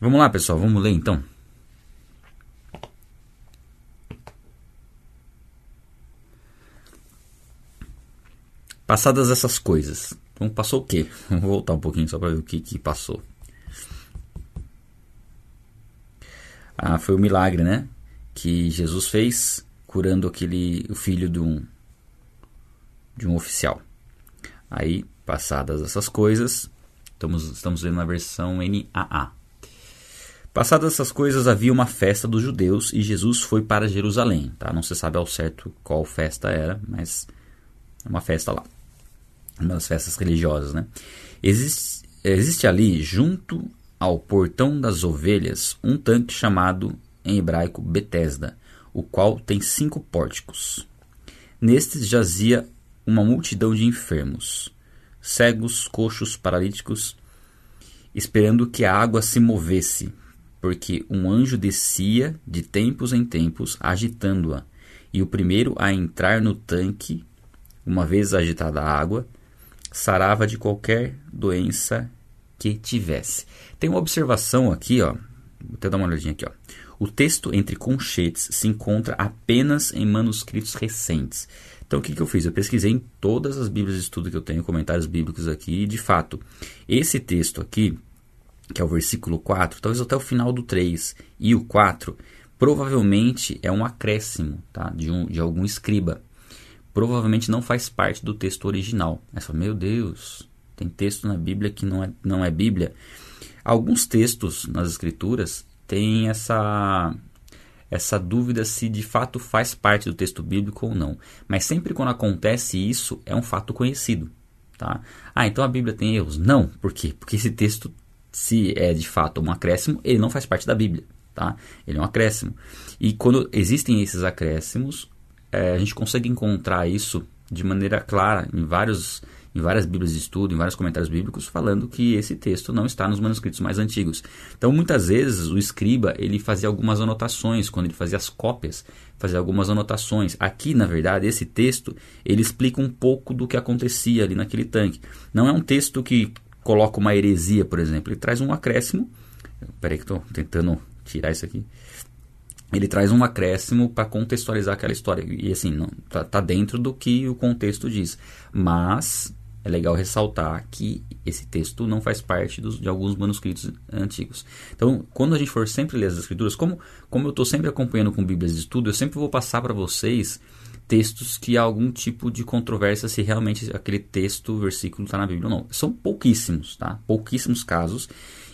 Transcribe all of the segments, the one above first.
Vamos lá, pessoal, vamos ler então. Passadas essas coisas. Então passou o quê? Vamos voltar um pouquinho só para ver o que, que passou. Ah, foi o milagre, né? Que Jesus fez curando aquele o filho de um de um oficial. Aí, passadas essas coisas, estamos estamos lendo na versão NAA. Passadas essas coisas, havia uma festa dos judeus e Jesus foi para Jerusalém. Tá? Não se sabe ao certo qual festa era, mas é uma festa lá uma das festas religiosas, né? Existe, existe ali, junto ao portão das ovelhas, um tanque chamado em hebraico Betesda, o qual tem cinco pórticos. Nestes jazia uma multidão de enfermos, cegos, coxos, paralíticos, esperando que a água se movesse, porque um anjo descia de tempos em tempos, agitando-a, e o primeiro a entrar no tanque, uma vez agitada a água, sarava de qualquer doença que tivesse. Tem uma observação aqui, ó. Vou até dar uma olhadinha aqui, ó. O texto entre conchetes se encontra apenas em manuscritos recentes. Então, o que, que eu fiz? Eu pesquisei em todas as Bíblias de estudo que eu tenho, comentários bíblicos aqui, e de fato, esse texto aqui, que é o versículo 4, talvez até o final do 3 e o 4, provavelmente é um acréscimo tá? de, um, de algum escriba provavelmente não faz parte do texto original. Você fala, meu Deus, tem texto na Bíblia que não é, não é Bíblia. Alguns textos nas Escrituras têm essa, essa dúvida se de fato faz parte do texto bíblico ou não. Mas sempre quando acontece isso, é um fato conhecido. Tá? Ah, então a Bíblia tem erros? Não. Por quê? Porque esse texto, se é de fato um acréscimo, ele não faz parte da Bíblia. Tá? Ele é um acréscimo. E quando existem esses acréscimos, é, a gente consegue encontrar isso de maneira clara em, vários, em várias Bíblias de estudo, em vários comentários bíblicos, falando que esse texto não está nos manuscritos mais antigos. Então, muitas vezes, o escriba ele fazia algumas anotações, quando ele fazia as cópias, fazia algumas anotações. Aqui, na verdade, esse texto, ele explica um pouco do que acontecia ali naquele tanque. Não é um texto que coloca uma heresia, por exemplo. Ele traz um acréscimo. Peraí que estou tentando tirar isso aqui ele traz um acréscimo para contextualizar aquela história. E assim, não, tá, tá, dentro do que o contexto diz. Mas é legal ressaltar que esse texto não faz parte dos, de alguns manuscritos antigos. Então, quando a gente for sempre ler as escrituras, como, como eu estou sempre acompanhando com Bíblias de estudo, eu sempre vou passar para vocês textos que há algum tipo de controvérsia se realmente aquele texto, versículo está na Bíblia ou não. São pouquíssimos, tá? Pouquíssimos casos.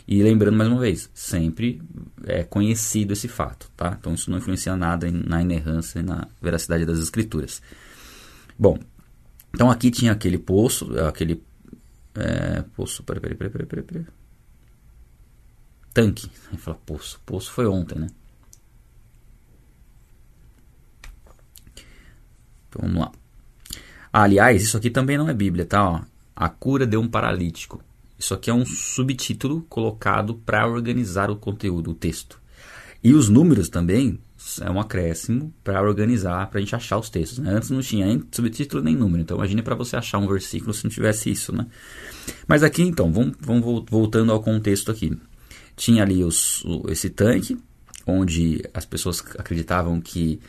E lembrando mais uma vez, sempre é conhecido esse fato, tá? Então isso não influencia nada na inerrância e na veracidade das escrituras. Bom, então aqui tinha aquele poço, aquele é, poço, peraí, peraí, peraí, peraí, peraí, peraí. Tanque. Aí fala poço, poço foi ontem, né? Então vamos lá. Ah, aliás, isso aqui também não é Bíblia, tá? Ó, a cura de um paralítico. Isso aqui é um subtítulo colocado para organizar o conteúdo, o texto. E os números também é um acréscimo para organizar, para a gente achar os textos. Né? Antes não tinha nem subtítulo nem número, então imagine para você achar um versículo se não tivesse isso. Né? Mas aqui então, vamos, vamos voltando ao contexto aqui. Tinha ali os, esse tanque, onde as pessoas acreditavam que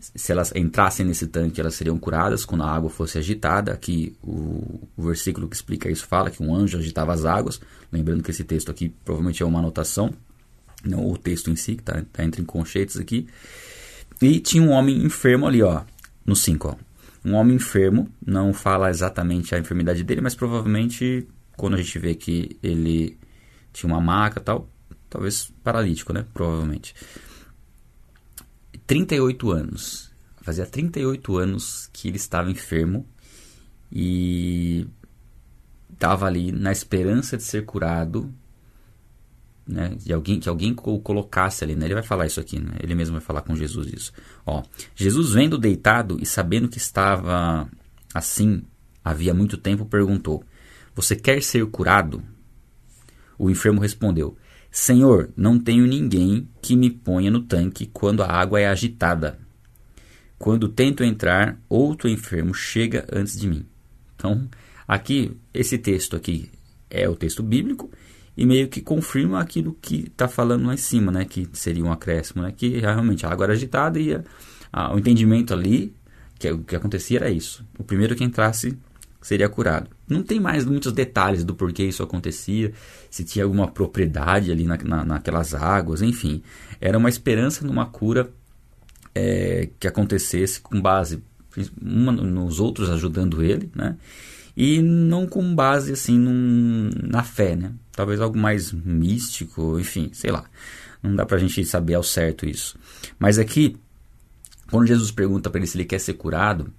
se elas entrassem nesse tanque, elas seriam curadas quando a água fosse agitada. Aqui o, o, versículo que explica isso fala que um anjo agitava as águas. Lembrando que esse texto aqui provavelmente é uma anotação, não o texto em si, que está tá entre conchetes aqui. E tinha um homem enfermo ali, ó, no 5. Um homem enfermo, não fala exatamente a enfermidade dele, mas provavelmente quando a gente vê que ele tinha uma maca tal, talvez paralítico, né? Provavelmente. 38 anos. Fazia 38 anos que ele estava enfermo e estava ali na esperança de ser curado, né? De alguém que alguém o colocasse ali, né? Ele vai falar isso aqui, né? Ele mesmo vai falar com Jesus isso. Ó, Jesus vendo deitado e sabendo que estava assim havia muito tempo, perguntou: Você quer ser curado? O enfermo respondeu: Senhor, não tenho ninguém que me ponha no tanque quando a água é agitada. Quando tento entrar, outro enfermo chega antes de mim. Então, aqui, esse texto aqui é o texto bíblico e meio que confirma aquilo que está falando lá em cima, né? Que seria um acréscimo, né? Que realmente a água era agitada e a, a, o entendimento ali, que o que acontecia era isso. O primeiro que entrasse seria curado. Não tem mais muitos detalhes do porquê isso acontecia, se tinha alguma propriedade ali na, na, naquelas águas, enfim. Era uma esperança numa cura é, que acontecesse com base uma nos outros ajudando ele, né? E não com base assim num, na fé, né? Talvez algo mais místico, enfim, sei lá. Não dá pra gente saber ao certo isso. Mas aqui, quando Jesus pergunta para ele se ele quer ser curado,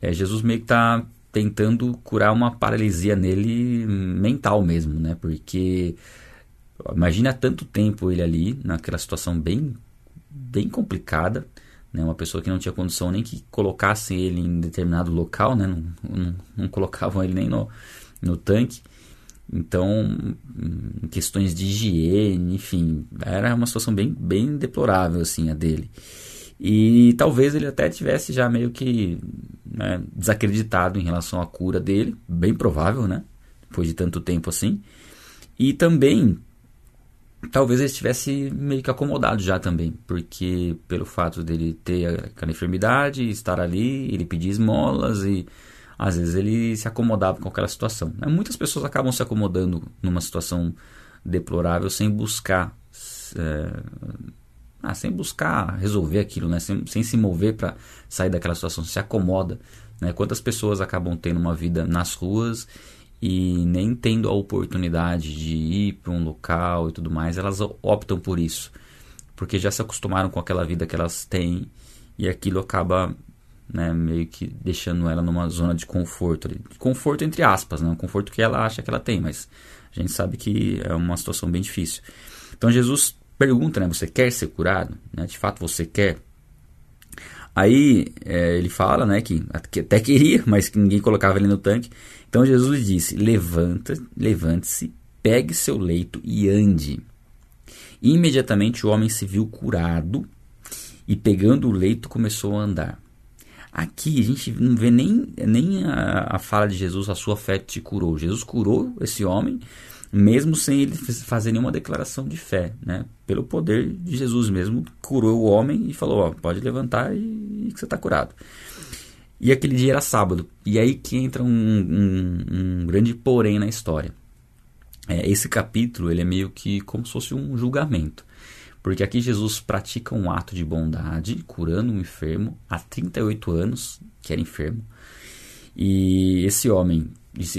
é, Jesus meio que tá tentando curar uma paralisia nele mental mesmo, né? Porque imagina tanto tempo ele ali naquela situação bem bem complicada, né? Uma pessoa que não tinha condição nem que colocassem ele em determinado local, né? Não, não, não colocavam ele nem no, no tanque. Então, questões de higiene, enfim, era uma situação bem, bem deplorável assim a dele. E talvez ele até tivesse já meio que né, desacreditado em relação à cura dele, bem provável, né? Depois de tanto tempo assim. E também, talvez ele estivesse meio que acomodado já também, porque pelo fato dele ter aquela enfermidade, estar ali, ele pedir esmolas e às vezes ele se acomodava com aquela situação. Né? Muitas pessoas acabam se acomodando numa situação deplorável sem buscar. É, ah, sem buscar resolver aquilo, né? sem, sem se mover para sair daquela situação, se acomoda. Né? Quantas pessoas acabam tendo uma vida nas ruas e nem tendo a oportunidade de ir para um local e tudo mais, elas optam por isso, porque já se acostumaram com aquela vida que elas têm e aquilo acaba né, meio que deixando ela numa zona de conforto. Conforto entre aspas, né? um conforto que ela acha que ela tem, mas a gente sabe que é uma situação bem difícil. Então Jesus pergunta, né? Você quer ser curado? Né? De fato você quer? Aí é, ele fala, né, que até queria, mas que ninguém colocava ele no tanque. Então Jesus disse: Levanta, levante-se, pegue seu leito e ande. Imediatamente o homem se viu curado e pegando o leito começou a andar. Aqui a gente não vê nem, nem a, a fala de Jesus, a sua fé te curou. Jesus curou esse homem mesmo sem ele fazer nenhuma declaração de fé, né? Pelo poder de Jesus mesmo, curou o homem e falou: ó, pode levantar e, e que você está curado. E aquele dia era sábado. E aí que entra um, um, um grande porém na história. É, esse capítulo ele é meio que como se fosse um julgamento. Porque aqui Jesus pratica um ato de bondade, curando um enfermo há 38 anos, que era enfermo. E esse homem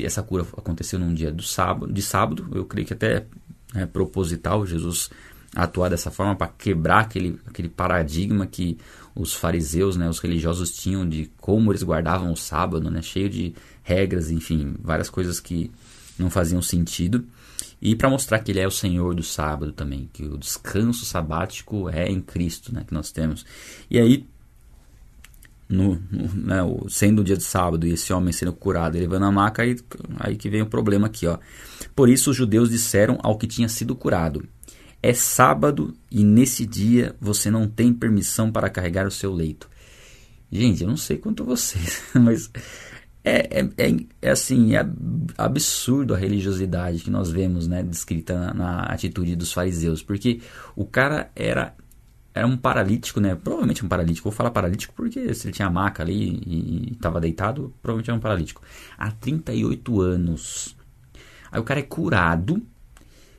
essa cura aconteceu num dia do sábado, de sábado, eu creio que até é proposital Jesus atuar dessa forma para quebrar aquele, aquele paradigma que os fariseus, né, os religiosos tinham de como eles guardavam o sábado, né, cheio de regras, enfim, várias coisas que não faziam sentido. E para mostrar que ele é o Senhor do sábado também, que o descanso sabático é em Cristo, né, que nós temos. E aí no, né, sendo o dia de sábado e esse homem sendo curado e levando a maca, aí, aí que vem o problema aqui. Ó. Por isso os judeus disseram ao que tinha sido curado: É sábado e nesse dia você não tem permissão para carregar o seu leito. Gente, eu não sei quanto vocês, mas é, é, é, é, assim, é absurdo a religiosidade que nós vemos né, descrita na, na atitude dos fariseus, porque o cara era era um paralítico, né? Provavelmente um paralítico. Vou falar paralítico porque se ele tinha maca ali e estava deitado, provavelmente era um paralítico. Há 38 anos. Aí o cara é curado,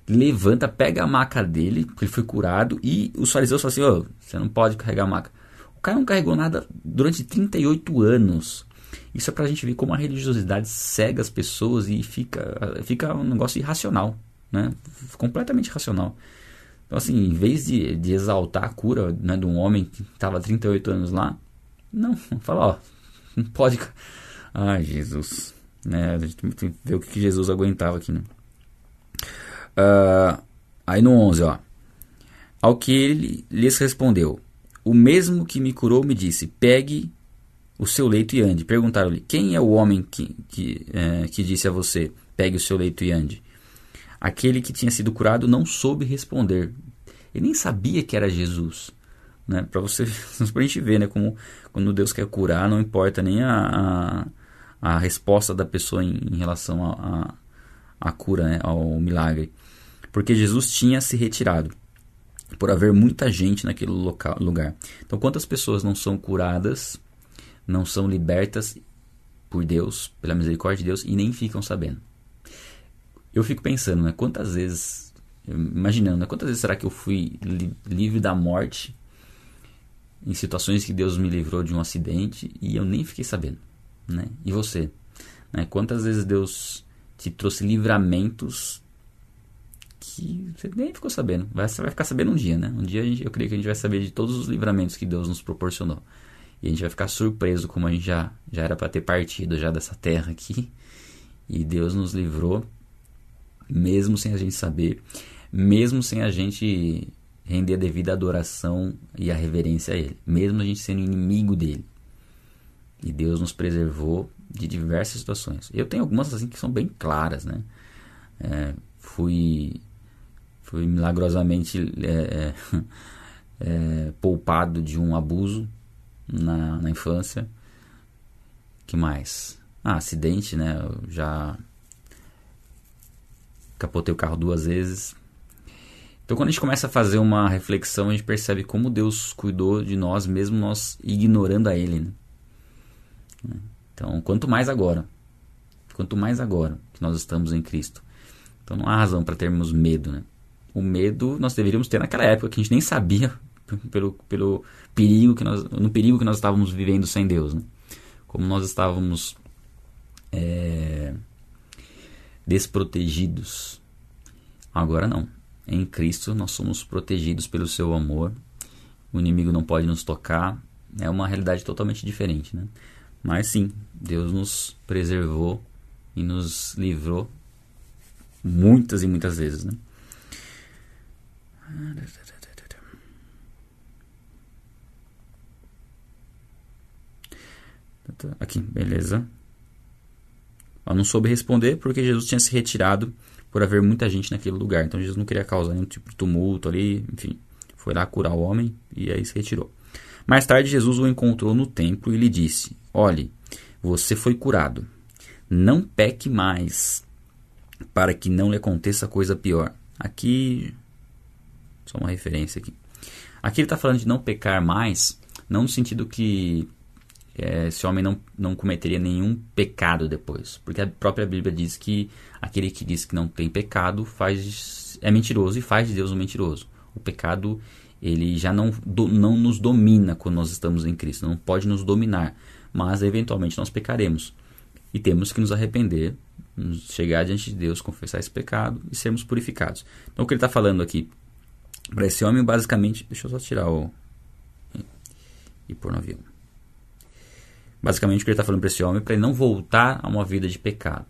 levanta, pega a maca dele, porque ele foi curado, e os fariseus falam assim: oh, você não pode carregar a maca. O cara não carregou nada durante 38 anos. Isso é pra gente ver como a religiosidade cega as pessoas e fica, fica um negócio irracional, né? Completamente irracional. Então, assim, em vez de, de exaltar a cura né, de um homem que estava 38 anos lá, não, fala, ó, não pode. Ai, Jesus. Né, a gente tem que ver o que Jesus aguentava aqui, né? Uh, aí no 11, ó. Ao que ele lhes respondeu: O mesmo que me curou me disse: Pegue o seu leito e ande. Perguntaram-lhe: Quem é o homem que, que, é, que disse a você: Pegue o seu leito e ande? Aquele que tinha sido curado não soube responder. Ele nem sabia que era Jesus. Né? Para você, a gente ver, né? Como quando Deus quer curar, não importa nem a, a, a resposta da pessoa em, em relação à cura, né? ao milagre. porque Jesus tinha se retirado, por haver muita gente naquele local, lugar. Então, quantas pessoas não são curadas, não são libertas por Deus, pela misericórdia de Deus, e nem ficam sabendo? Eu fico pensando, né? Quantas vezes, imaginando, né, quantas vezes será que eu fui li livre da morte em situações que Deus me livrou de um acidente e eu nem fiquei sabendo, né? E você? Né? Quantas vezes Deus te trouxe livramentos que você nem ficou sabendo. Você vai ficar sabendo um dia, né? Um dia eu creio que a gente vai saber de todos os livramentos que Deus nos proporcionou. E a gente vai ficar surpreso como a gente já, já era para ter partido já dessa terra aqui. E Deus nos livrou, mesmo sem a gente saber, mesmo sem a gente render a devida adoração e a reverência a Ele, mesmo a gente sendo inimigo dele. E Deus nos preservou de diversas situações. Eu tenho algumas assim que são bem claras, né? É, fui, fui milagrosamente é, é, é, poupado de um abuso na, na infância. que mais? Ah, acidente, né? Eu já capotei o carro duas vezes. Então, quando a gente começa a fazer uma reflexão, a gente percebe como Deus cuidou de nós, mesmo nós ignorando a Ele. Né? Então, quanto mais agora, quanto mais agora que nós estamos em Cristo. Então, não há razão para termos medo, né? O medo nós deveríamos ter naquela época que a gente nem sabia pelo, pelo perigo que nós, no perigo que nós estávamos vivendo sem Deus, né? Como nós estávamos é, desprotegidos. Agora não. Em Cristo nós somos protegidos pelo seu amor. O inimigo não pode nos tocar. É uma realidade totalmente diferente, né? Mas sim, Deus nos preservou e nos livrou muitas e muitas vezes, né? Aqui, beleza. Eu não soube responder porque Jesus tinha se retirado por haver muita gente naquele lugar. Então Jesus não queria causar nenhum tipo de tumulto ali, enfim. Foi lá curar o homem e aí se retirou. Mais tarde, Jesus o encontrou no templo e lhe disse: Olhe, você foi curado. Não peque mais, para que não lhe aconteça coisa pior. Aqui, só uma referência aqui. Aqui ele está falando de não pecar mais, não no sentido que esse homem não, não cometeria nenhum pecado depois. Porque a própria Bíblia diz que aquele que diz que não tem pecado faz é mentiroso e faz de Deus um mentiroso. O pecado ele já não, do, não nos domina quando nós estamos em Cristo, não pode nos dominar mas eventualmente nós pecaremos. E temos que nos arrepender, chegar diante de Deus, confessar esse pecado e sermos purificados. Então o que ele está falando aqui para esse homem, basicamente. Deixa eu só tirar o. e pôr no avião. Basicamente o que ele está falando para esse homem é para ele não voltar a uma vida de pecado.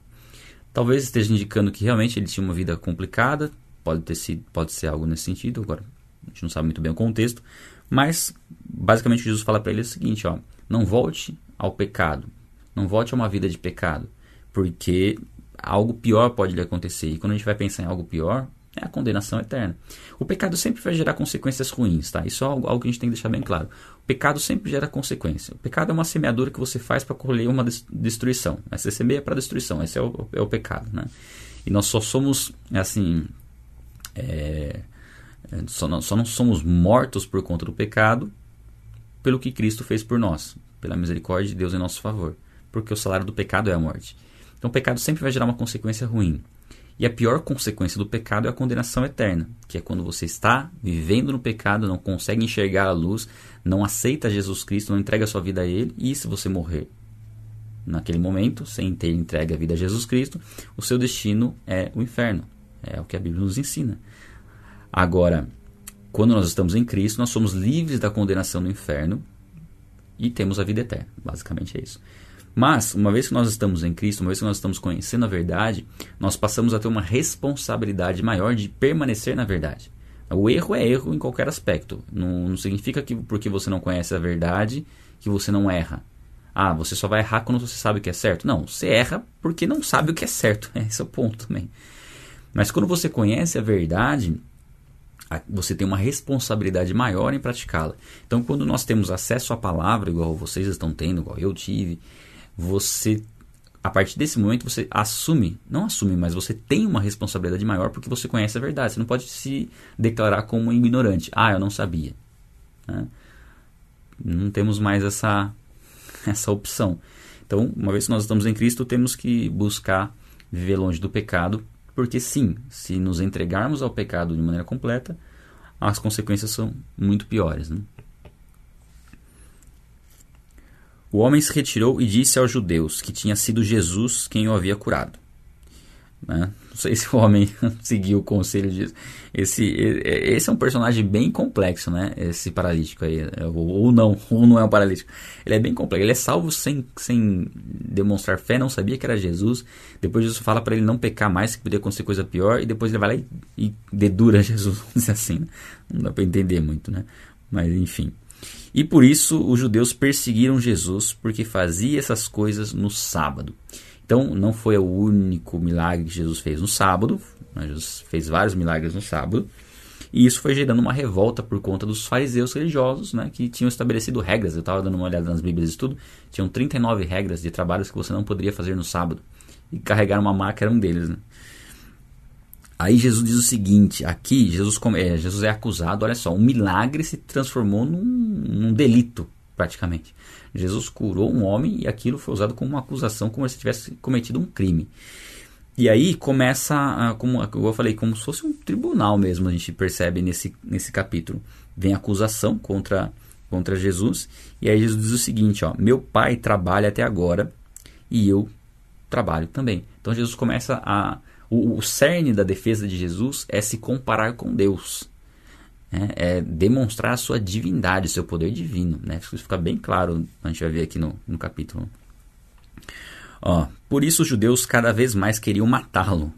Talvez esteja indicando que realmente ele tinha uma vida complicada, pode, ter sido, pode ser algo nesse sentido, agora a gente não sabe muito bem o contexto, mas basicamente Jesus fala para ele é o seguinte: ó, não volte ao pecado. Não volte a uma vida de pecado, porque algo pior pode lhe acontecer. E quando a gente vai pensar em algo pior, é a condenação eterna. O pecado sempre vai gerar consequências ruins, tá? Isso é algo, algo que a gente tem que deixar bem claro. Pecado sempre gera consequência. O pecado é uma semeadura que você faz para colher uma destruição. Você semeia para destruição. Esse é o, é o pecado, né? E nós só somos, assim, é, só, não, só não somos mortos por conta do pecado pelo que Cristo fez por nós pela misericórdia de Deus em nosso favor, porque o salário do pecado é a morte. Então o pecado sempre vai gerar uma consequência ruim. E a pior consequência do pecado é a condenação eterna, que é quando você está vivendo no pecado, não consegue enxergar a luz, não aceita Jesus Cristo, não entrega a sua vida a Ele, e se você morrer naquele momento, sem ter entregue a vida a Jesus Cristo, o seu destino é o inferno. É o que a Bíblia nos ensina. Agora, quando nós estamos em Cristo, nós somos livres da condenação do inferno e temos a vida eterna. Basicamente é isso. Mas, uma vez que nós estamos em Cristo, uma vez que nós estamos conhecendo a verdade, nós passamos a ter uma responsabilidade maior de permanecer na verdade. O erro é erro em qualquer aspecto. Não, não significa que porque você não conhece a verdade, que você não erra. Ah, você só vai errar quando você sabe o que é certo. Não, você erra porque não sabe o que é certo. Esse é o ponto também. Mas quando você conhece a verdade, você tem uma responsabilidade maior em praticá-la. Então, quando nós temos acesso à palavra, igual vocês estão tendo, igual eu tive, você a partir desse momento você assume, não assume, mas você tem uma responsabilidade maior porque você conhece a verdade. Você não pode se declarar como ignorante. Ah, eu não sabia. Né? Não temos mais essa, essa opção. Então, uma vez que nós estamos em Cristo, temos que buscar viver longe do pecado, porque sim, se nos entregarmos ao pecado de maneira completa, as consequências são muito piores. Né? O homem se retirou e disse aos judeus que tinha sido Jesus quem o havia curado. Né? Não sei se o homem seguiu o conselho disso. Esse, esse é um personagem bem complexo, né? Esse paralítico aí. Ou não, ou não é um paralítico. Ele é bem complexo. Ele é salvo sem, sem demonstrar fé, não sabia que era Jesus. Depois Jesus fala para ele não pecar mais, que podia acontecer coisa pior. E depois ele vai lá e, e dedura Jesus, vamos dizer assim. Né? Não dá para entender muito, né? Mas enfim. E por isso os judeus perseguiram Jesus, porque fazia essas coisas no sábado. Então, não foi o único milagre que Jesus fez no sábado, né? Jesus fez vários milagres no sábado, e isso foi gerando uma revolta por conta dos fariseus religiosos, né, que tinham estabelecido regras. Eu estava dando uma olhada nas Bíblias e tudo, tinham 39 regras de trabalhos que você não poderia fazer no sábado. E carregar uma maca era um deles. Né? Aí Jesus diz o seguinte: aqui Jesus, é, Jesus é acusado, olha só, um milagre se transformou num, num, delito, praticamente. Jesus curou um homem e aquilo foi usado como uma acusação, como se tivesse cometido um crime. E aí começa, como eu falei, como se fosse um tribunal mesmo, a gente percebe nesse, nesse capítulo. Vem acusação contra, contra Jesus, e aí Jesus diz o seguinte: ó, meu pai trabalha até agora e eu trabalho também. Então Jesus começa a o, o cerne da defesa de Jesus é se comparar com Deus. Né? É demonstrar a sua divindade, seu poder divino. Né? Isso fica bem claro, a gente vai ver aqui no, no capítulo. Ó, por isso os judeus cada vez mais queriam matá-lo.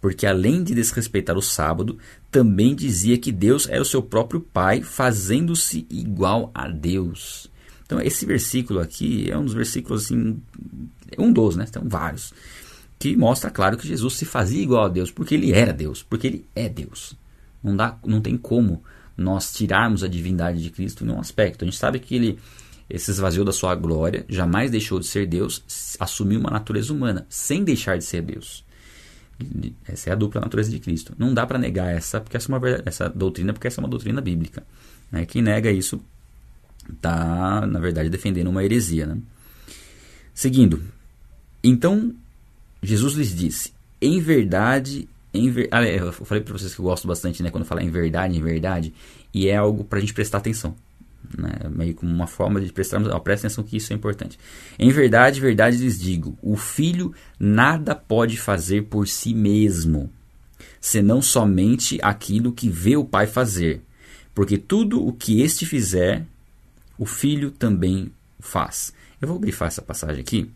Porque além de desrespeitar o sábado, também dizia que Deus era o seu próprio Pai, fazendo-se igual a Deus. Então esse versículo aqui é um dos versículos assim, um dos, né? Tem vários que mostra, claro, que Jesus se fazia igual a Deus, porque ele era Deus, porque ele é Deus. Não, dá, não tem como nós tirarmos a divindade de Cristo em um aspecto. A gente sabe que ele se esvaziou da sua glória, jamais deixou de ser Deus, assumiu uma natureza humana, sem deixar de ser Deus. Essa é a dupla natureza de Cristo. Não dá para negar essa, porque essa, é uma, essa doutrina, porque essa é uma doutrina bíblica. Né? Quem nega isso está, na verdade, defendendo uma heresia. Né? Seguindo. Então, Jesus lhes disse: Em verdade, em ver... ah, é, eu falei para vocês que eu gosto bastante, né, quando falar em verdade, em verdade, e é algo para a gente prestar atenção. Né, meio como uma forma de prestarmos. Ó, presta atenção que isso é importante. Em verdade, verdade lhes digo: o filho nada pode fazer por si mesmo, senão somente aquilo que vê o pai fazer. Porque tudo o que este fizer, o filho também faz. Eu vou grifar essa passagem aqui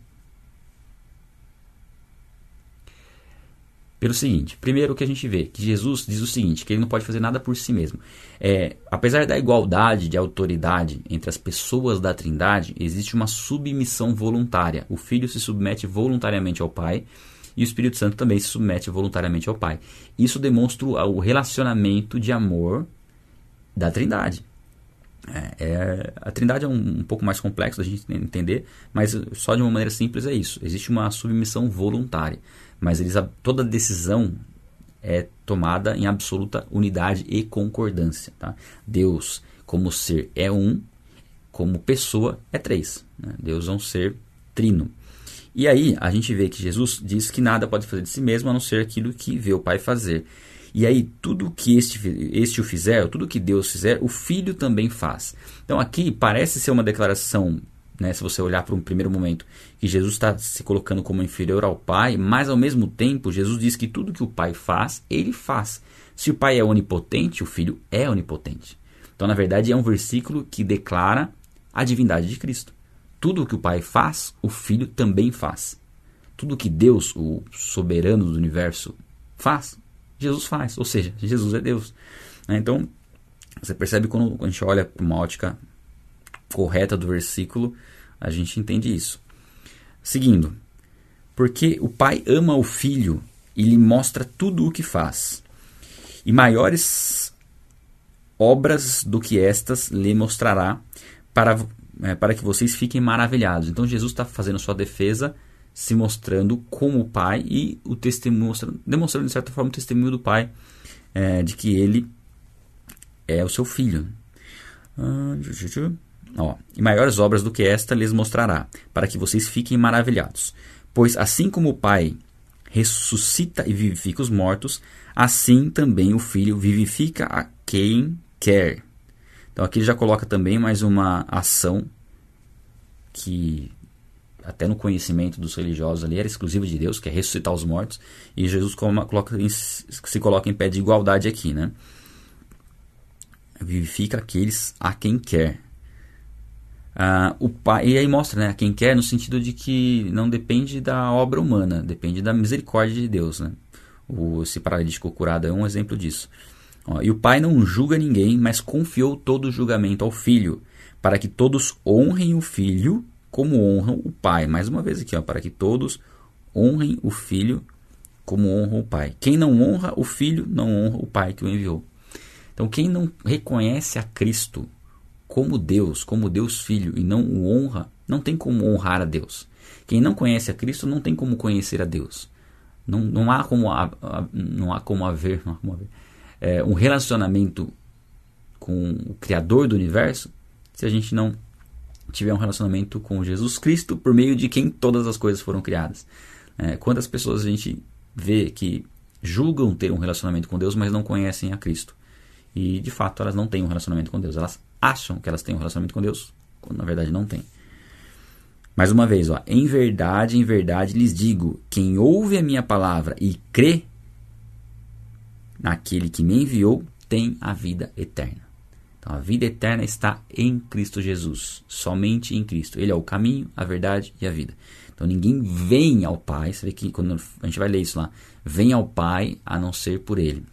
Pelo seguinte, primeiro que a gente vê que Jesus diz o seguinte, que ele não pode fazer nada por si mesmo. É, apesar da igualdade de autoridade entre as pessoas da Trindade, existe uma submissão voluntária. O Filho se submete voluntariamente ao Pai e o Espírito Santo também se submete voluntariamente ao Pai. Isso demonstra o relacionamento de amor da Trindade. É, é, a Trindade é um, um, pouco mais complexo da gente entender, mas só de uma maneira simples é isso. Existe uma submissão voluntária mas eles, toda decisão é tomada em absoluta unidade e concordância. Tá? Deus, como ser, é um, como pessoa, é três. Né? Deus é um ser trino. E aí a gente vê que Jesus diz que nada pode fazer de si mesmo a não ser aquilo que vê o Pai fazer. E aí, tudo que este, este o fizer, tudo que Deus fizer, o Filho também faz. Então aqui parece ser uma declaração né, se você olhar para um primeiro momento, que Jesus está se colocando como inferior ao Pai, mas ao mesmo tempo Jesus diz que tudo que o Pai faz, ele faz. Se o Pai é onipotente, o Filho é onipotente. Então, na verdade, é um versículo que declara a divindade de Cristo. Tudo o que o Pai faz, o Filho também faz. Tudo que Deus, o soberano do universo, faz, Jesus faz. Ou seja, Jesus é Deus. Né, então, você percebe quando a gente olha para uma ótica correta do versículo, a gente entende isso. Seguindo, porque o pai ama o filho e lhe mostra tudo o que faz. E maiores obras do que estas lhe mostrará para, é, para que vocês fiquem maravilhados. Então Jesus está fazendo sua defesa se mostrando como pai e o testemunho, demonstrando de certa forma o testemunho do pai é, de que ele é o seu filho. Ah, Ó, e maiores obras do que esta lhes mostrará, para que vocês fiquem maravilhados. Pois assim como o Pai ressuscita e vivifica os mortos, assim também o Filho vivifica a quem quer. Então aqui ele já coloca também mais uma ação que até no conhecimento dos religiosos ali era exclusiva de Deus, que é ressuscitar os mortos, e Jesus coloca, se coloca em pé de igualdade aqui, né? Vivifica aqueles a quem quer. Ah, o pai, e aí mostra né, quem quer no sentido de que não depende da obra humana, depende da misericórdia de Deus. Né? O, esse paralítico curado é um exemplo disso. Ó, e o pai não julga ninguém, mas confiou todo o julgamento ao filho, para que todos honrem o filho como honram o pai. Mais uma vez aqui, ó, para que todos honrem o filho como honram o pai. Quem não honra o filho, não honra o pai que o enviou. Então, quem não reconhece a Cristo como Deus, como Deus Filho, e não o honra, não tem como honrar a Deus. Quem não conhece a Cristo não tem como conhecer a Deus. Não, não há como não há como haver, há como haver é, um relacionamento com o Criador do universo se a gente não tiver um relacionamento com Jesus Cristo por meio de quem todas as coisas foram criadas. É, quantas pessoas a gente vê que julgam ter um relacionamento com Deus, mas não conhecem a Cristo? E de fato elas não têm um relacionamento com Deus. Elas acham que elas têm um relacionamento com Deus, quando na verdade não têm. Mais uma vez, ó, em verdade, em verdade lhes digo: quem ouve a minha palavra e crê naquele que me enviou, tem a vida eterna. Então a vida eterna está em Cristo Jesus, somente em Cristo. Ele é o caminho, a verdade e a vida. Então ninguém vem ao Pai, você vê que quando a gente vai ler isso lá, vem ao Pai a não ser por Ele.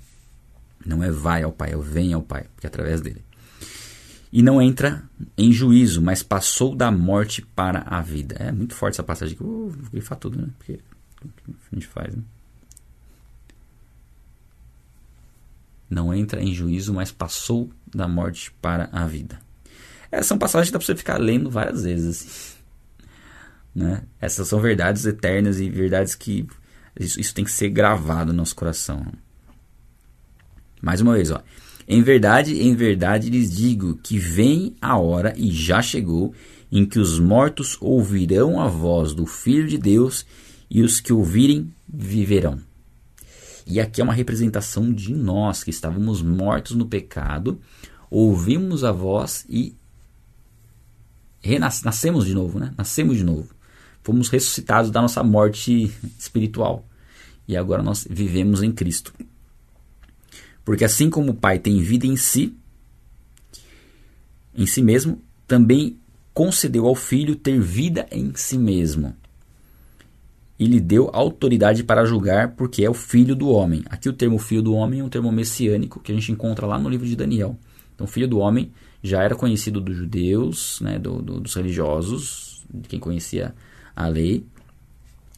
Não é vai ao Pai, é vem ao Pai, porque é através dele e não entra em juízo, mas passou da morte para a vida. É muito forte essa passagem aqui. Vou grifar tudo, né? Porque a gente faz, né? Não entra em juízo, mas passou da morte para a vida. Essas são passagens que dá para você ficar lendo várias vezes. Assim. Né? Essas são verdades eternas e verdades que isso, isso tem que ser gravado no nosso coração. Mais uma vez, ó. Em verdade, em verdade lhes digo que vem a hora, e já chegou, em que os mortos ouvirão a voz do Filho de Deus, e os que ouvirem viverão. E aqui é uma representação de nós que estávamos mortos no pecado, ouvimos a voz e nascemos de novo, né? Nascemos de novo. Fomos ressuscitados da nossa morte espiritual. E agora nós vivemos em Cristo. Porque assim como o Pai tem vida em si, em si mesmo, também concedeu ao Filho ter vida em si mesmo. E lhe deu autoridade para julgar, porque é o Filho do Homem. Aqui o termo Filho do Homem é um termo messiânico que a gente encontra lá no livro de Daniel. Então, Filho do Homem já era conhecido dos judeus, né, do, do, dos religiosos, de quem conhecia a lei,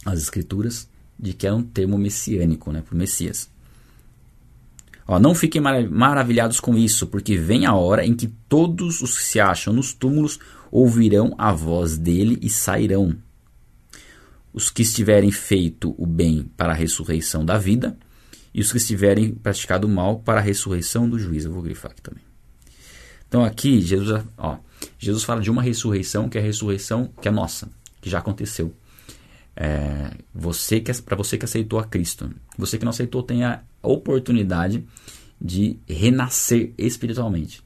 as escrituras, de que era um termo messiânico, né, para o Messias. Ó, não fiquem maravilhados com isso, porque vem a hora em que todos os que se acham nos túmulos ouvirão a voz dele e sairão. Os que estiverem feito o bem para a ressurreição da vida, e os que estiverem praticado o mal para a ressurreição do juízo. Eu vou grifar aqui também. Então aqui Jesus, ó, Jesus fala de uma ressurreição que é a ressurreição que é nossa, que já aconteceu. É, você que para você que aceitou a Cristo, você que não aceitou tem a oportunidade de renascer espiritualmente,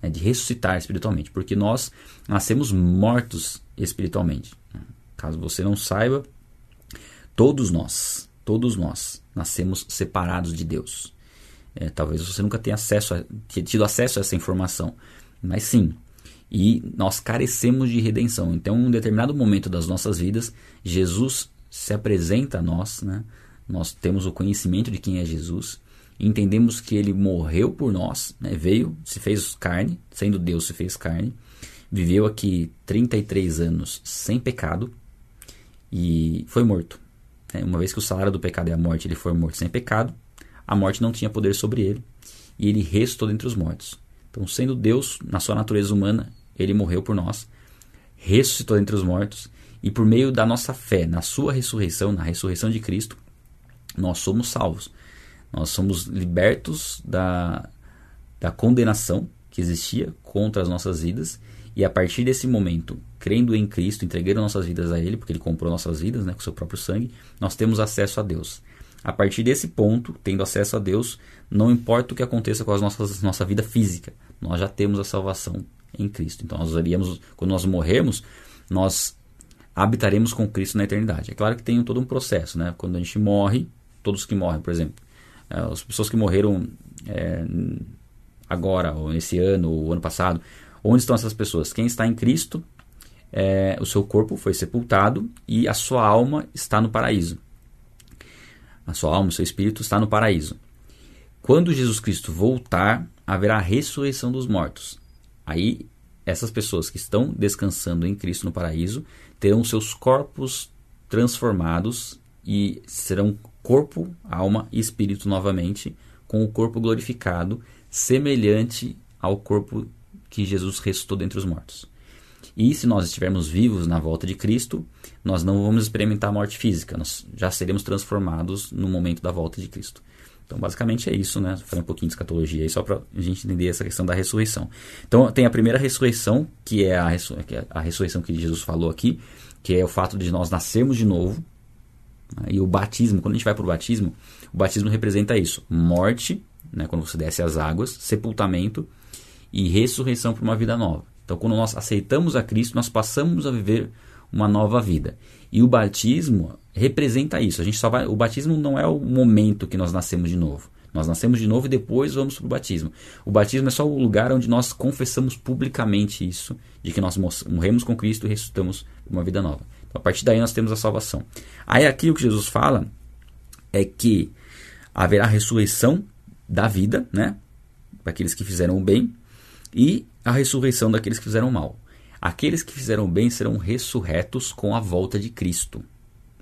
né, de ressuscitar espiritualmente, porque nós nascemos mortos espiritualmente. Caso você não saiba, todos nós, todos nós nascemos separados de Deus. É, talvez você nunca tenha acesso a, tido acesso a essa informação, mas sim, e nós carecemos de redenção. Então, em um determinado momento das nossas vidas, Jesus se apresenta a nós, né? nós temos o conhecimento de quem é Jesus, entendemos que ele morreu por nós, né? veio, se fez carne, sendo Deus se fez carne, viveu aqui 33 anos sem pecado e foi morto. Né? Uma vez que o salário do pecado é a morte, ele foi morto sem pecado, a morte não tinha poder sobre ele e ele restou dentre os mortos. Então, sendo Deus, na sua natureza humana, ele morreu por nós, ressuscitou dentre os mortos E por meio da nossa fé na sua ressurreição, na ressurreição de Cristo, nós somos salvos. Nós somos libertos da, da condenação que existia contra as nossas vidas. E a partir desse momento, crendo em Cristo, entregando nossas vidas a Ele, porque Ele comprou nossas vidas né, com seu próprio sangue, nós temos acesso a Deus. A partir desse ponto, tendo acesso a Deus, não importa o que aconteça com a nossa vida física, nós já temos a salvação em Cristo. Então, nós iríamos, quando nós morrermos, nós habitaremos com Cristo na eternidade. É claro que tem todo um processo, né? Quando a gente morre, todos que morrem, por exemplo, é, as pessoas que morreram é, agora, ou nesse ano, ou ano passado, onde estão essas pessoas? Quem está em Cristo, é, o seu corpo foi sepultado e a sua alma está no paraíso. A sua alma, o seu espírito está no paraíso. Quando Jesus Cristo voltar, haverá ressurreição dos mortos. Aí, essas pessoas que estão descansando em Cristo no paraíso terão seus corpos transformados e serão corpo, alma e espírito novamente, com o corpo glorificado, semelhante ao corpo que Jesus ressuscitou dentre os mortos. E se nós estivermos vivos na volta de Cristo, nós não vamos experimentar a morte física, nós já seremos transformados no momento da volta de Cristo. Então, basicamente é isso, né? Falei um pouquinho de escatologia aí, só para a gente entender essa questão da ressurreição. Então, tem a primeira ressurreição, que é a, ressur que é a ressurreição que Jesus falou aqui, que é o fato de nós nascermos de novo. Né? E o batismo, quando a gente vai para o batismo, o batismo representa isso: morte, né? quando você desce as águas, sepultamento e ressurreição para uma vida nova. Então, quando nós aceitamos a Cristo, nós passamos a viver uma nova vida. E o batismo representa isso. A gente só vai, o batismo não é o momento que nós nascemos de novo. Nós nascemos de novo e depois vamos para o batismo. O batismo é só o lugar onde nós confessamos publicamente isso, de que nós morremos com Cristo e ressuscitamos uma vida nova. Então, a partir daí nós temos a salvação. Aí aqui o que Jesus fala é que haverá ressurreição da vida, né? Para aqueles que fizeram o bem, e a ressurreição daqueles que fizeram o mal. Aqueles que fizeram bem serão ressurretos com a volta de Cristo.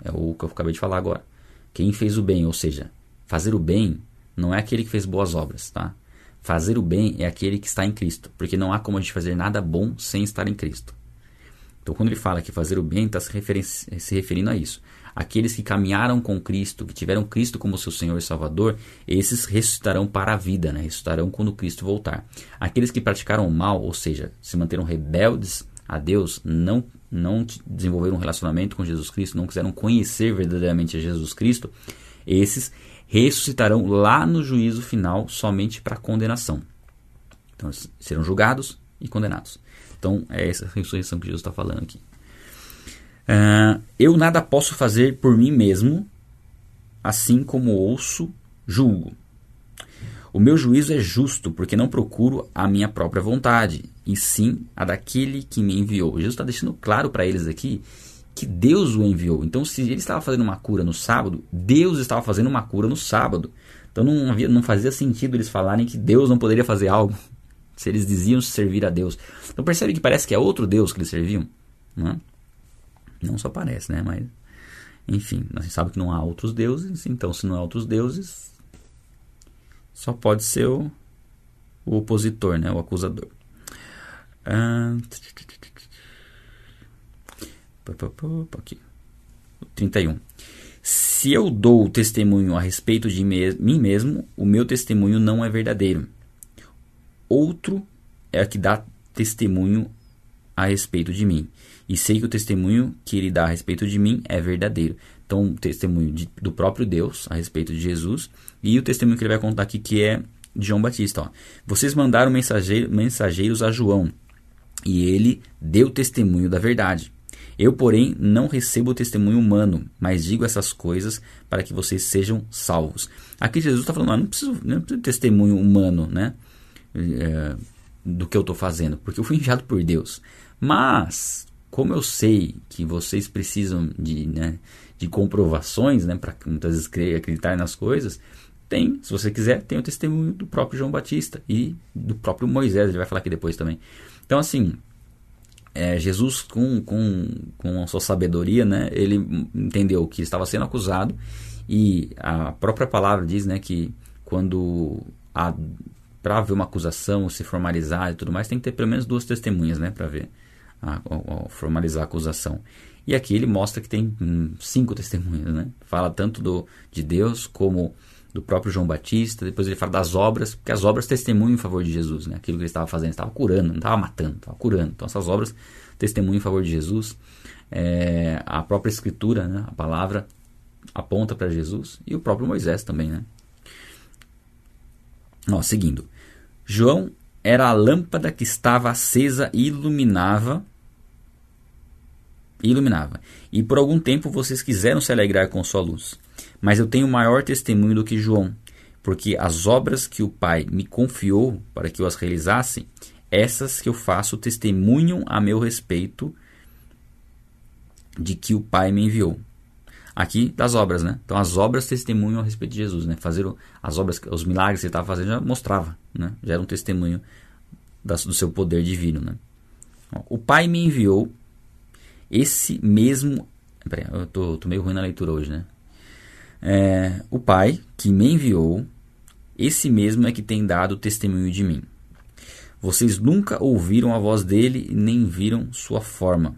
É o que eu acabei de falar agora. Quem fez o bem, ou seja, fazer o bem não é aquele que fez boas obras, tá? Fazer o bem é aquele que está em Cristo, porque não há como a gente fazer nada bom sem estar em Cristo. Então, quando ele fala que fazer o bem, está se, se referindo a isso. Aqueles que caminharam com Cristo, que tiveram Cristo como seu Senhor e Salvador, esses ressuscitarão para a vida, né? ressuscitarão quando Cristo voltar. Aqueles que praticaram o mal, ou seja, se manteram rebeldes a Deus, não, não desenvolveram um relacionamento com Jesus Cristo, não quiseram conhecer verdadeiramente a Jesus Cristo, esses ressuscitarão lá no juízo final somente para condenação. Então, serão julgados e condenados. Então, é essa ressurreição que Jesus está falando aqui. Uh, eu nada posso fazer por mim mesmo, assim como ouço, julgo. O meu juízo é justo, porque não procuro a minha própria vontade, e sim a daquele que me enviou. Jesus está deixando claro para eles aqui que Deus o enviou. Então, se ele estava fazendo uma cura no sábado, Deus estava fazendo uma cura no sábado. Então, não, havia, não fazia sentido eles falarem que Deus não poderia fazer algo, se eles diziam servir a Deus. Então, percebe que parece que é outro Deus que eles serviam? Não é? Não só parece, né? Mas, enfim, a gente sabe que não há outros deuses, então se não há outros deuses, só pode ser o, o opositor, né? O acusador. Aqui. 31. Se eu dou testemunho a respeito de mim mesmo, o meu testemunho não é verdadeiro. Outro é que dá testemunho a respeito de mim e sei que o testemunho que ele dá a respeito de mim é verdadeiro. Então, o testemunho de, do próprio Deus a respeito de Jesus e o testemunho que ele vai contar aqui que é de João Batista. Ó. Vocês mandaram mensageiro, mensageiros a João e ele deu testemunho da verdade. Eu, porém, não recebo o testemunho humano, mas digo essas coisas para que vocês sejam salvos. Aqui Jesus está falando, ah, não, preciso, não preciso de testemunho humano, né? É, do que eu estou fazendo, porque eu fui enviado por Deus. Mas como eu sei que vocês precisam de, né, de comprovações, né, para muitas vezes crer, acreditar nas coisas, tem, se você quiser, tem o testemunho do próprio João Batista e do próprio Moisés, ele vai falar aqui depois também. Então, assim, é, Jesus, com, com, com a sua sabedoria, né, ele entendeu que estava sendo acusado e a própria palavra diz né, que quando para haver uma acusação, se formalizar e tudo mais, tem que ter pelo menos duas testemunhas né, para ver a, a, a formalizar a acusação. E aqui ele mostra que tem hum, cinco testemunhas, né? Fala tanto do, de Deus como do próprio João Batista, depois ele fala das obras, porque as obras testemunham em favor de Jesus, né? Aquilo que ele estava fazendo, ele estava curando, não estava matando, estava curando. Então essas obras testemunham em favor de Jesus. É, a própria escritura, né? a palavra aponta para Jesus e o próprio Moisés também, né? Ó, seguindo. João era a lâmpada que estava acesa e iluminava iluminava. E por algum tempo vocês quiseram se alegrar com sua luz. Mas eu tenho maior testemunho do que João, porque as obras que o Pai me confiou para que eu as realizasse, essas que eu faço testemunham a meu respeito de que o Pai me enviou. Aqui das obras, né? Então as obras testemunham a respeito de Jesus, né? Fazer as obras, os milagres que ele estava fazendo já mostrava, né? Já era um testemunho do seu poder divino, né? O Pai me enviou esse mesmo. Peraí, eu tô, tô meio ruim na leitura hoje, né? É, o Pai que me enviou, esse mesmo é que tem dado testemunho de mim. Vocês nunca ouviram a voz dele nem viram sua forma.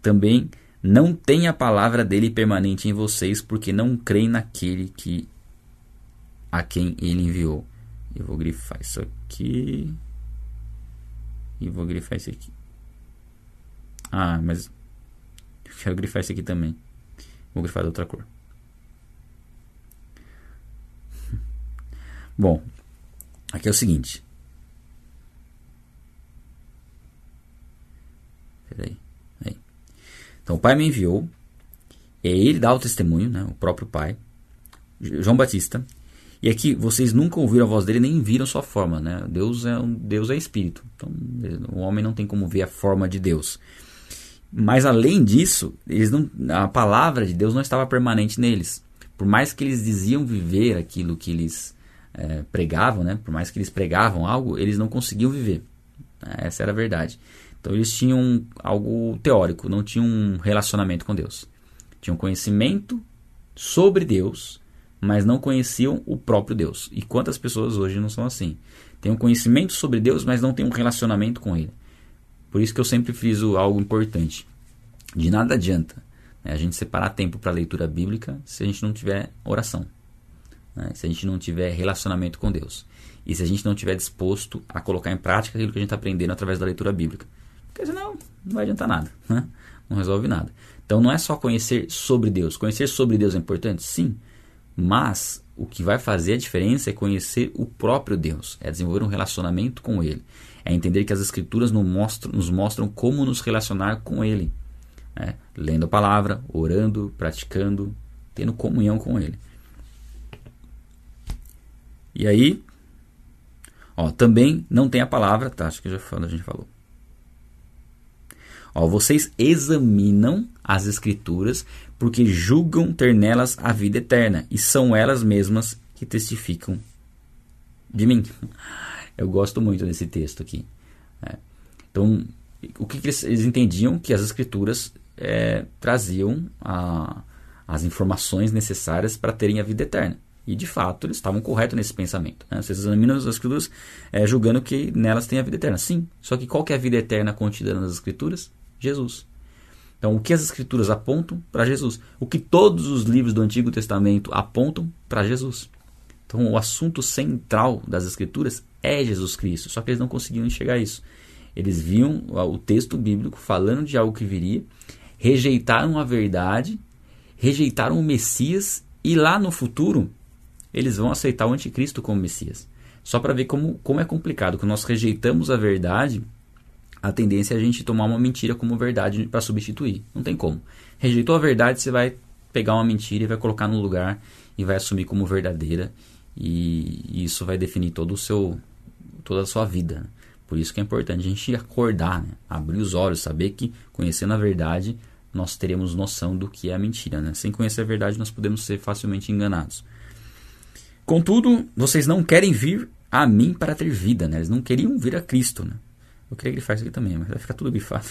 Também não tem a palavra dele permanente em vocês, porque não creem naquele que a quem ele enviou. Eu vou grifar isso aqui. E vou grifar isso aqui. Ah, mas eu quero grifar esse aqui também. Vou grifar de outra cor. Bom, aqui é o seguinte. Peraí. Aí. Então o pai me enviou. É ele dá o testemunho, né? O próprio pai. João Batista. E aqui vocês nunca ouviram a voz dele nem viram sua forma, né? Deus é um Deus é espírito. Então o homem não tem como ver a forma de Deus. Mas além disso, eles não, a palavra de Deus não estava permanente neles. Por mais que eles diziam viver aquilo que eles é, pregavam, né? por mais que eles pregavam algo, eles não conseguiam viver. Essa era a verdade. Então eles tinham algo teórico, não tinham um relacionamento com Deus. Tinham conhecimento sobre Deus, mas não conheciam o próprio Deus. E quantas pessoas hoje não são assim? Tem um conhecimento sobre Deus, mas não tem um relacionamento com Ele. Por isso que eu sempre friso algo importante. De nada adianta né, a gente separar tempo para leitura bíblica se a gente não tiver oração, né, se a gente não tiver relacionamento com Deus e se a gente não tiver disposto a colocar em prática aquilo que a gente está aprendendo através da leitura bíblica. Porque senão não vai adiantar nada, né? não resolve nada. Então não é só conhecer sobre Deus. Conhecer sobre Deus é importante? Sim. Mas o que vai fazer a diferença é conhecer o próprio Deus, é desenvolver um relacionamento com Ele, é entender que as Escrituras nos mostram, nos mostram como nos relacionar com Ele, né? lendo a palavra, orando, praticando, tendo comunhão com Ele. E aí, ó, também não tem a palavra, tá? Acho que já falou, a gente falou. Ó, vocês examinam as Escrituras porque julgam ter nelas a vida eterna e são elas mesmas que testificam de mim. Eu gosto muito desse texto aqui. Né? Então, o que, que eles, eles, entendiam? Que as escrituras é, traziam a, as informações necessárias para terem a vida eterna. E de fato, eles estavam corretos nesse pensamento. Né? Vocês examinam as escrituras é, julgando que nelas tem a vida eterna. Sim, só que qual que é a vida eterna contida nas escrituras? Jesus. Então, o que as escrituras apontam para Jesus? O que todos os livros do Antigo Testamento apontam para Jesus? Então, o assunto central das escrituras é Jesus Cristo, só que eles não conseguiam enxergar isso. Eles viam o texto bíblico falando de algo que viria, rejeitaram a verdade, rejeitaram o Messias e lá no futuro eles vão aceitar o anticristo como Messias. Só para ver como, como é complicado. Quando nós rejeitamos a verdade, a tendência é a gente tomar uma mentira como verdade para substituir. Não tem como. Rejeitou a verdade, você vai pegar uma mentira e vai colocar no lugar e vai assumir como verdadeira. E isso vai definir todo o seu toda a sua vida. Por isso que é importante a gente acordar, né? abrir os olhos, saber que conhecendo a verdade nós teremos noção do que é a mentira. Né? Sem conhecer a verdade nós podemos ser facilmente enganados. Contudo, vocês não querem vir a mim para ter vida, né? Eles não queriam vir a Cristo, né? Eu queria grifar isso aqui também, mas vai ficar tudo grifado.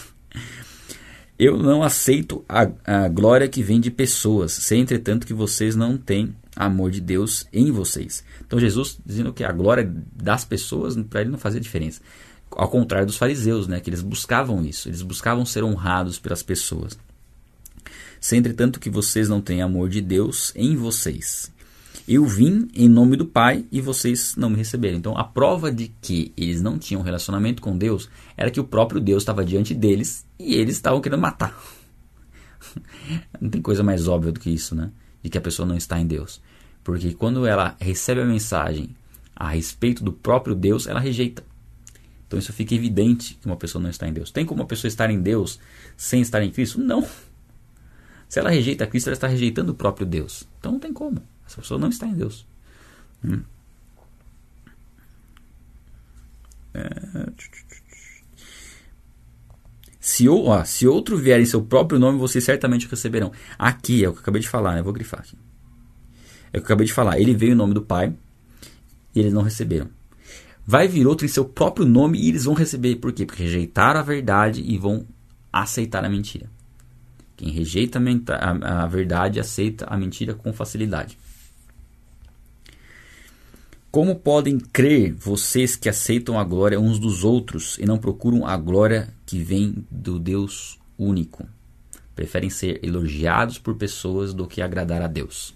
Eu não aceito a, a glória que vem de pessoas, sei entretanto que vocês não têm amor de Deus em vocês. Então Jesus dizendo que a glória das pessoas para ele não fazia diferença. ao contrário dos fariseus, né, que eles buscavam isso, eles buscavam ser honrados pelas pessoas. Se entretanto que vocês não têm amor de Deus em vocês. Eu vim em nome do Pai e vocês não me receberam. Então a prova de que eles não tinham relacionamento com Deus era que o próprio Deus estava diante deles e eles estavam querendo matar. Não tem coisa mais óbvia do que isso, né? De que a pessoa não está em Deus. Porque quando ela recebe a mensagem a respeito do próprio Deus, ela rejeita. Então isso fica evidente que uma pessoa não está em Deus. Tem como uma pessoa estar em Deus sem estar em Cristo? Não. Se ela rejeita Cristo, ela está rejeitando o próprio Deus. Então não tem como. Essa pessoa não está em Deus. Hum. Se, ó, se outro vier em seu próprio nome, vocês certamente receberão. Aqui é o que eu acabei de falar, né? Vou grifar aqui. É o que eu acabei de falar. Ele veio em nome do Pai e eles não receberam. Vai vir outro em seu próprio nome e eles vão receber. Por quê? Porque rejeitaram a verdade e vão aceitar a mentira. Quem rejeita a, a verdade aceita a mentira com facilidade. Como podem crer vocês que aceitam a glória uns dos outros e não procuram a glória que vem do Deus único? Preferem ser elogiados por pessoas do que agradar a Deus.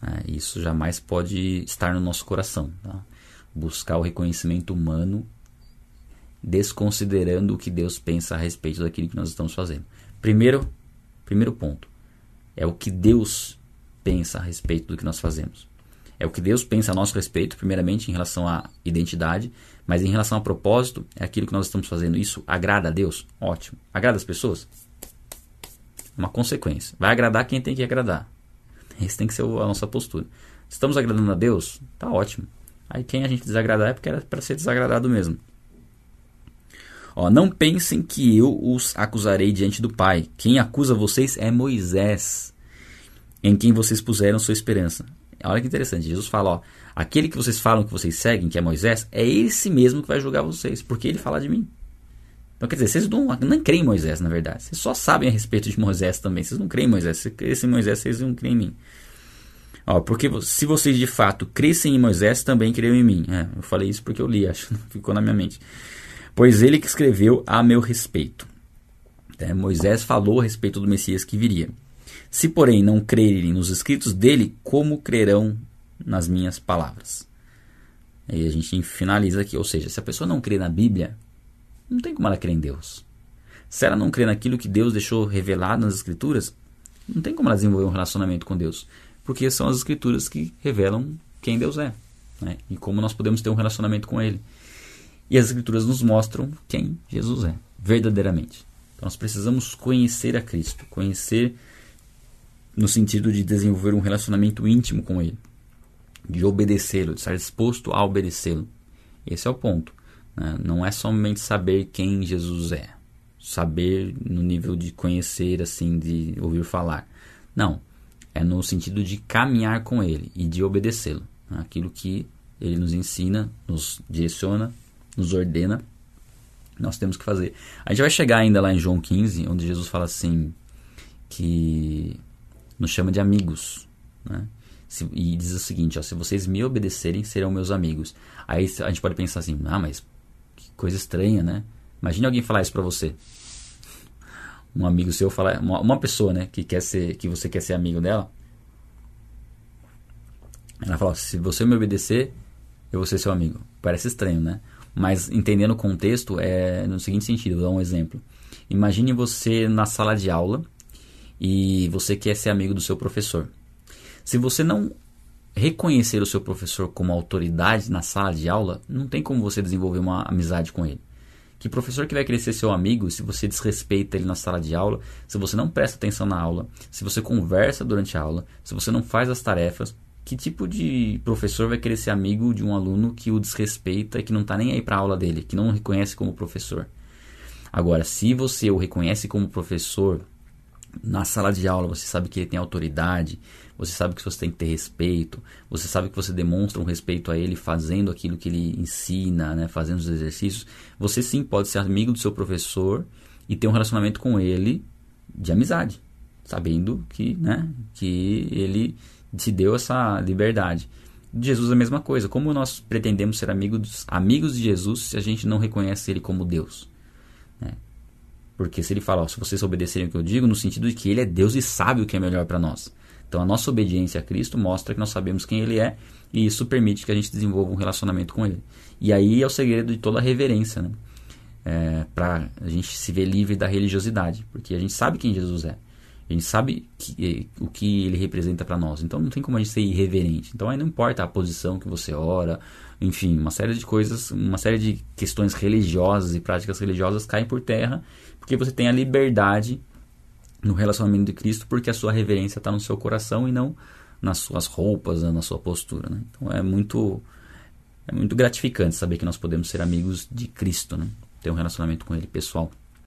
É, isso jamais pode estar no nosso coração. Tá? buscar o reconhecimento humano, desconsiderando o que Deus pensa a respeito daquilo que nós estamos fazendo. Primeiro, primeiro ponto é o que Deus pensa a respeito do que nós fazemos. É o que Deus pensa a nosso respeito, primeiramente em relação à identidade, mas em relação ao propósito, é aquilo que nós estamos fazendo. Isso agrada a Deus? Ótimo. Agrada as pessoas? Uma consequência. Vai agradar quem tem que agradar. Esse tem que ser a nossa postura. Estamos agradando a Deus? Tá ótimo. Aí quem a gente desagradar é porque era para ser desagradado mesmo. Ó, não pensem que eu os acusarei diante do Pai. Quem acusa vocês é Moisés, em quem vocês puseram sua esperança. Olha que interessante. Jesus fala, ó, aquele que vocês falam que vocês seguem, que é Moisés, é esse mesmo que vai julgar vocês, porque ele fala de mim. Então, quer dizer, vocês não, não creem em Moisés, na verdade. Vocês só sabem a respeito de Moisés também. Vocês não creem em Moisés. Esse Moisés, vocês não creem em mim. Ó, porque se vocês de fato crescem em Moisés, também creiam em mim. É, eu falei isso porque eu li, acho, ficou na minha mente. Pois ele que escreveu a meu respeito. É, Moisés falou a respeito do Messias que viria. Se, porém, não crerem nos escritos dele, como crerão nas minhas palavras? Aí a gente finaliza aqui. Ou seja, se a pessoa não crê na Bíblia, não tem como ela crer em Deus. Se ela não crê naquilo que Deus deixou revelado nas Escrituras, não tem como ela desenvolver um relacionamento com Deus porque são as escrituras que revelam quem Deus é né? e como nós podemos ter um relacionamento com Ele. E as escrituras nos mostram quem Jesus é, verdadeiramente. Então nós precisamos conhecer a Cristo, conhecer no sentido de desenvolver um relacionamento íntimo com Ele, de obedecê-lo, de estar disposto a obedecê-lo. Esse é o ponto. Né? Não é somente saber quem Jesus é, saber no nível de conhecer, assim, de ouvir falar. Não é no sentido de caminhar com Ele e de obedecê-lo. Né? Aquilo que Ele nos ensina, nos direciona, nos ordena, nós temos que fazer. A gente vai chegar ainda lá em João 15, onde Jesus fala assim, que nos chama de amigos, né? Se, e diz o seguinte, ó, se vocês me obedecerem, serão meus amigos. Aí a gente pode pensar assim, ah, mas que coisa estranha, né? Imagine alguém falar isso para você um amigo seu falar, uma, uma pessoa, né, que quer ser, que você quer ser amigo dela, ela fala: se você me obedecer, eu vou ser seu amigo. Parece estranho, né? Mas entendendo o contexto, é no seguinte sentido: vou dar um exemplo. Imagine você na sala de aula e você quer ser amigo do seu professor. Se você não reconhecer o seu professor como autoridade na sala de aula, não tem como você desenvolver uma amizade com ele. Que professor que vai ser seu amigo se você desrespeita ele na sala de aula, se você não presta atenção na aula, se você conversa durante a aula, se você não faz as tarefas? Que tipo de professor vai querer ser amigo de um aluno que o desrespeita e que não está nem aí para a aula dele, que não o reconhece como professor? Agora, se você o reconhece como professor, na sala de aula você sabe que ele tem autoridade, você sabe que você tem que ter respeito, você sabe que você demonstra um respeito a ele fazendo aquilo que ele ensina, né, fazendo os exercícios, você sim pode ser amigo do seu professor e ter um relacionamento com ele de amizade, sabendo que, né, que ele te deu essa liberdade. De Jesus é a mesma coisa. Como nós pretendemos ser amigos, amigos de Jesus se a gente não reconhece Ele como Deus? Né? Porque se Ele fala, ó, se vocês obedecerem o que eu digo, no sentido de que Ele é Deus e sabe o que é melhor para nós. Então a nossa obediência a Cristo mostra que nós sabemos quem Ele é e isso permite que a gente desenvolva um relacionamento com Ele. E aí é o segredo de toda a reverência, né? É, para a gente se ver livre da religiosidade, porque a gente sabe quem Jesus é. A gente sabe que, o que ele representa para nós. Então não tem como a gente ser irreverente. Então aí não importa a posição que você ora, enfim, uma série de coisas, uma série de questões religiosas e práticas religiosas caem por terra, porque você tem a liberdade no relacionamento de Cristo, porque a sua reverência está no seu coração e não nas suas roupas, na sua postura. Né? Então é muito, é muito gratificante saber que nós podemos ser amigos de Cristo, né? ter um relacionamento com Ele pessoal.